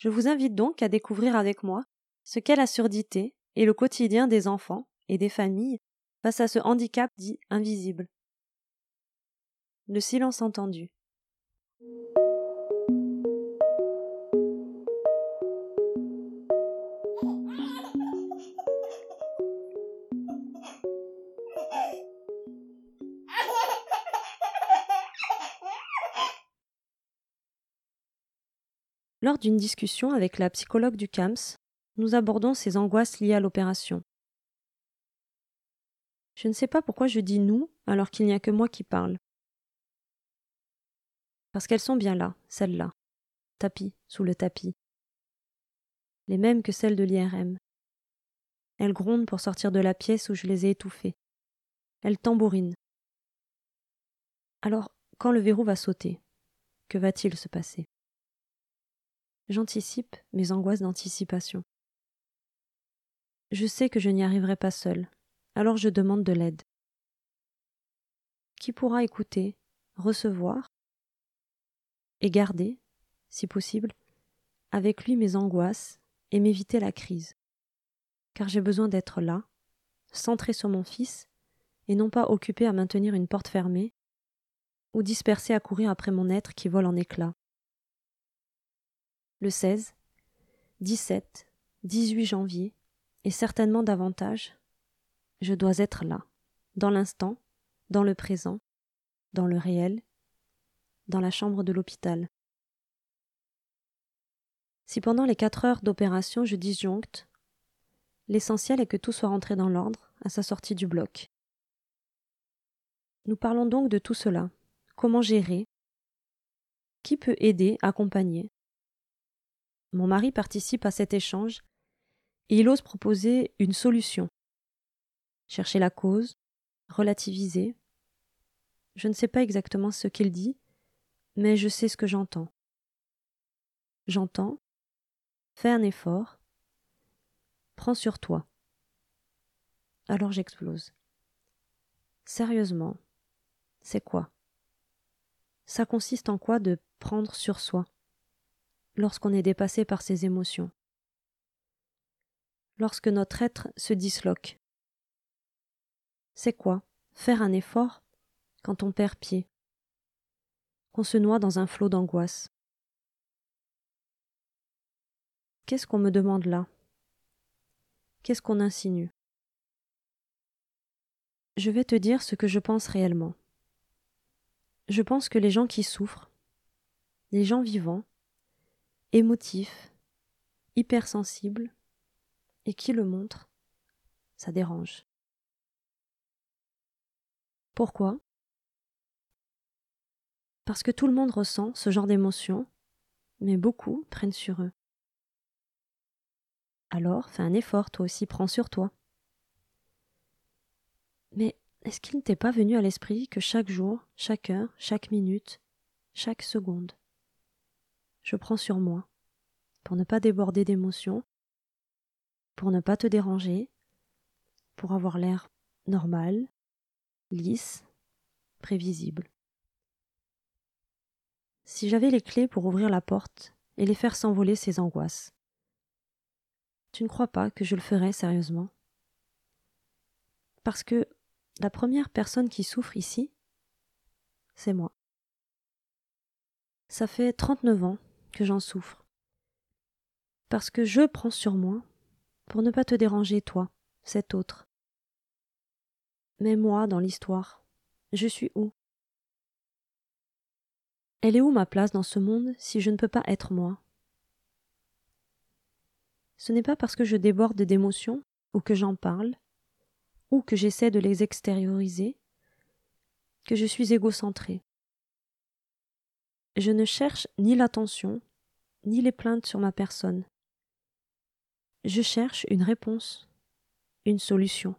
Je vous invite donc à découvrir avec moi ce qu'est la surdité et le quotidien des enfants et des familles face à ce handicap dit invisible. Le silence entendu. Lors d'une discussion avec la psychologue du CAMS, nous abordons ces angoisses liées à l'opération. Je ne sais pas pourquoi je dis nous alors qu'il n'y a que moi qui parle. Parce qu'elles sont bien là, celles-là, tapis, sous le tapis. Les mêmes que celles de l'IRM. Elles grondent pour sortir de la pièce où je les ai étouffées. Elles tambourinent. Alors, quand le verrou va sauter, que va-t-il se passer? J'anticipe mes angoisses d'anticipation. Je sais que je n'y arriverai pas seule, alors je demande de l'aide. Qui pourra écouter, recevoir et garder, si possible, avec lui mes angoisses et m'éviter la crise. Car j'ai besoin d'être là, centré sur mon fils, et non pas occupé à maintenir une porte fermée, ou dispersé à courir après mon être qui vole en éclats le 16, 17, 18 janvier, et certainement davantage, je dois être là, dans l'instant, dans le présent, dans le réel, dans la chambre de l'hôpital. Si pendant les quatre heures d'opération je disjoncte, l'essentiel est que tout soit rentré dans l'ordre à sa sortie du bloc. Nous parlons donc de tout cela. Comment gérer? Qui peut aider, accompagner? Mon mari participe à cet échange et il ose proposer une solution. Chercher la cause, relativiser. Je ne sais pas exactement ce qu'il dit, mais je sais ce que j'entends. J'entends Fais un effort. Prends sur toi. Alors j'explose. Sérieusement, c'est quoi? Ça consiste en quoi de prendre sur soi? Lorsqu'on est dépassé par ses émotions, lorsque notre être se disloque. C'est quoi? Faire un effort quand on perd pied, qu'on se noie dans un flot d'angoisse. Qu'est-ce qu'on me demande là? Qu'est-ce qu'on insinue? Je vais te dire ce que je pense réellement. Je pense que les gens qui souffrent, les gens vivants, émotif, hypersensible, et qui le montre, ça dérange. Pourquoi? Parce que tout le monde ressent ce genre d'émotion, mais beaucoup prennent sur eux. Alors fais un effort, toi aussi, prends sur toi. Mais est-ce qu'il ne t'est pas venu à l'esprit que chaque jour, chaque heure, chaque minute, chaque seconde, je prends sur moi, pour ne pas déborder d'émotions, pour ne pas te déranger, pour avoir l'air normal, lisse, prévisible. Si j'avais les clés pour ouvrir la porte et les faire s'envoler ces angoisses, tu ne crois pas que je le ferais sérieusement? Parce que la première personne qui souffre ici, c'est moi. Ça fait trente-neuf ans que j'en souffre. Parce que je prends sur moi pour ne pas te déranger, toi, cet autre. Mais moi, dans l'histoire, je suis où? Elle est où ma place dans ce monde si je ne peux pas être moi? Ce n'est pas parce que je déborde d'émotions, ou que j'en parle, ou que j'essaie de les extérioriser, que je suis égocentré. Je ne cherche ni l'attention, ni les plaintes sur ma personne. Je cherche une réponse, une solution,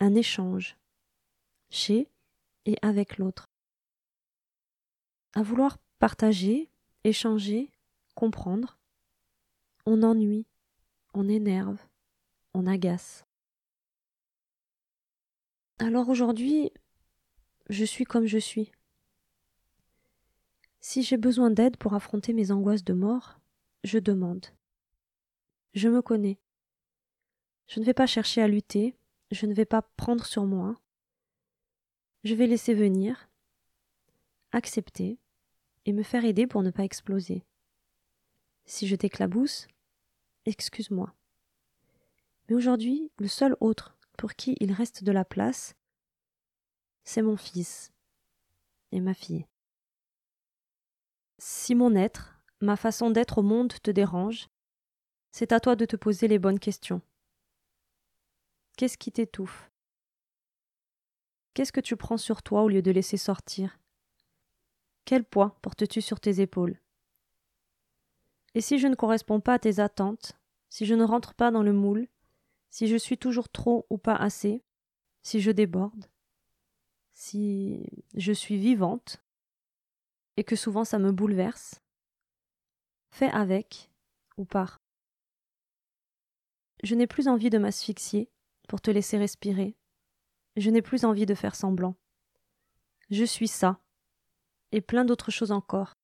un échange, chez et avec l'autre. À vouloir partager, échanger, comprendre, on ennuie, on énerve, on agace. Alors aujourd'hui, je suis comme je suis. Si j'ai besoin d'aide pour affronter mes angoisses de mort, je demande. Je me connais. Je ne vais pas chercher à lutter, je ne vais pas prendre sur moi. Je vais laisser venir, accepter et me faire aider pour ne pas exploser. Si je t'éclabousse, excuse-moi. Mais aujourd'hui, le seul autre pour qui il reste de la place, c'est mon fils et ma fille. Si mon être, ma façon d'être au monde te dérange, c'est à toi de te poser les bonnes questions. Qu'est-ce qui t'étouffe? Qu'est-ce que tu prends sur toi au lieu de laisser sortir? Quel poids portes-tu sur tes épaules? Et si je ne corresponds pas à tes attentes, si je ne rentre pas dans le moule, si je suis toujours trop ou pas assez, si je déborde, si je suis vivante, et que souvent ça me bouleverse, fais avec ou pars. Je n'ai plus envie de m'asphyxier pour te laisser respirer. Je n'ai plus envie de faire semblant. Je suis ça, et plein d'autres choses encore.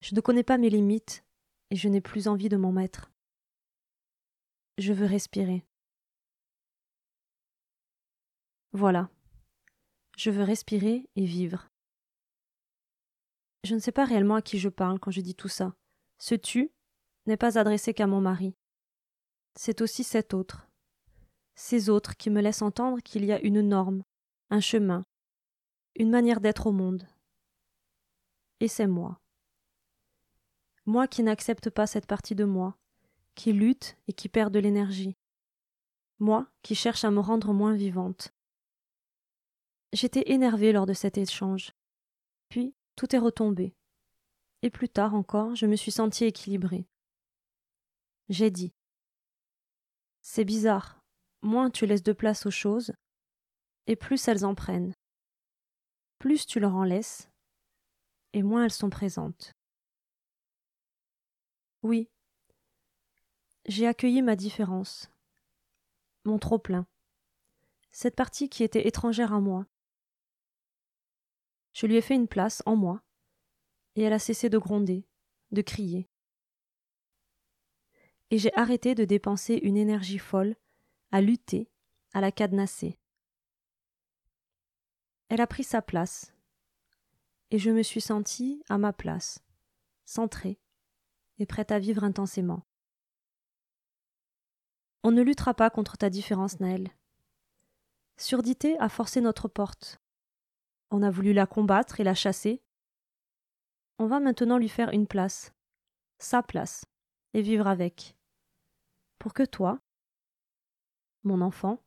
Je ne connais pas mes limites, et je n'ai plus envie de m'en mettre. Je veux respirer. Voilà. Je veux respirer et vivre. Je ne sais pas réellement à qui je parle quand je dis tout ça. Ce tu n'est pas adressé qu'à mon mari. C'est aussi cet autre. Ces autres qui me laissent entendre qu'il y a une norme, un chemin, une manière d'être au monde. Et c'est moi. Moi qui n'accepte pas cette partie de moi, qui lutte et qui perd de l'énergie. Moi qui cherche à me rendre moins vivante. J'étais énervée lors de cet échange. Puis tout est retombé. Et plus tard encore, je me suis sentie équilibrée. J'ai dit C'est bizarre, moins tu laisses de place aux choses, et plus elles en prennent. Plus tu leur en laisses, et moins elles sont présentes. Oui, j'ai accueilli ma différence, mon trop-plein, cette partie qui était étrangère à moi, je lui ai fait une place en moi, et elle a cessé de gronder, de crier. Et j'ai arrêté de dépenser une énergie folle à lutter, à la cadenasser. Elle a pris sa place, et je me suis sentie à ma place, centrée et prête à vivre intensément. On ne luttera pas contre ta différence, Naël. Surdité a forcé notre porte, on a voulu la combattre et la chasser. On va maintenant lui faire une place, sa place, et vivre avec. Pour que toi, mon enfant,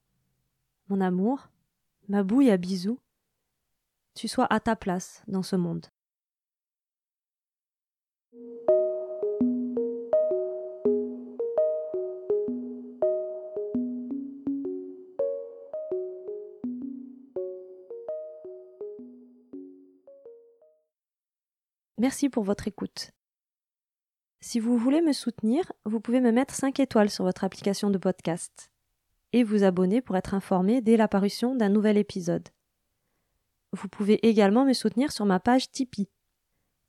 mon amour, ma bouille à bisous, tu sois à ta place dans ce monde. Merci pour votre écoute. Si vous voulez me soutenir, vous pouvez me mettre 5 étoiles sur votre application de podcast et vous abonner pour être informé dès l'apparition d'un nouvel épisode. Vous pouvez également me soutenir sur ma page Tipeee.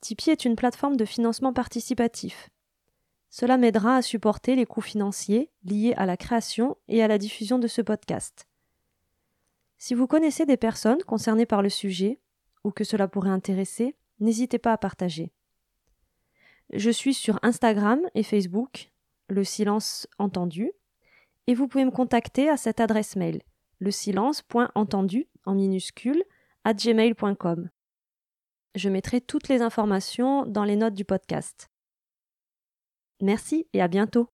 Tipeee est une plateforme de financement participatif. Cela m'aidera à supporter les coûts financiers liés à la création et à la diffusion de ce podcast. Si vous connaissez des personnes concernées par le sujet, ou que cela pourrait intéresser, n'hésitez pas à partager. Je suis sur Instagram et Facebook, le silence entendu, et vous pouvez me contacter à cette adresse mail, le silence.entendu en minuscule à gmail.com. Je mettrai toutes les informations dans les notes du podcast. Merci et à bientôt.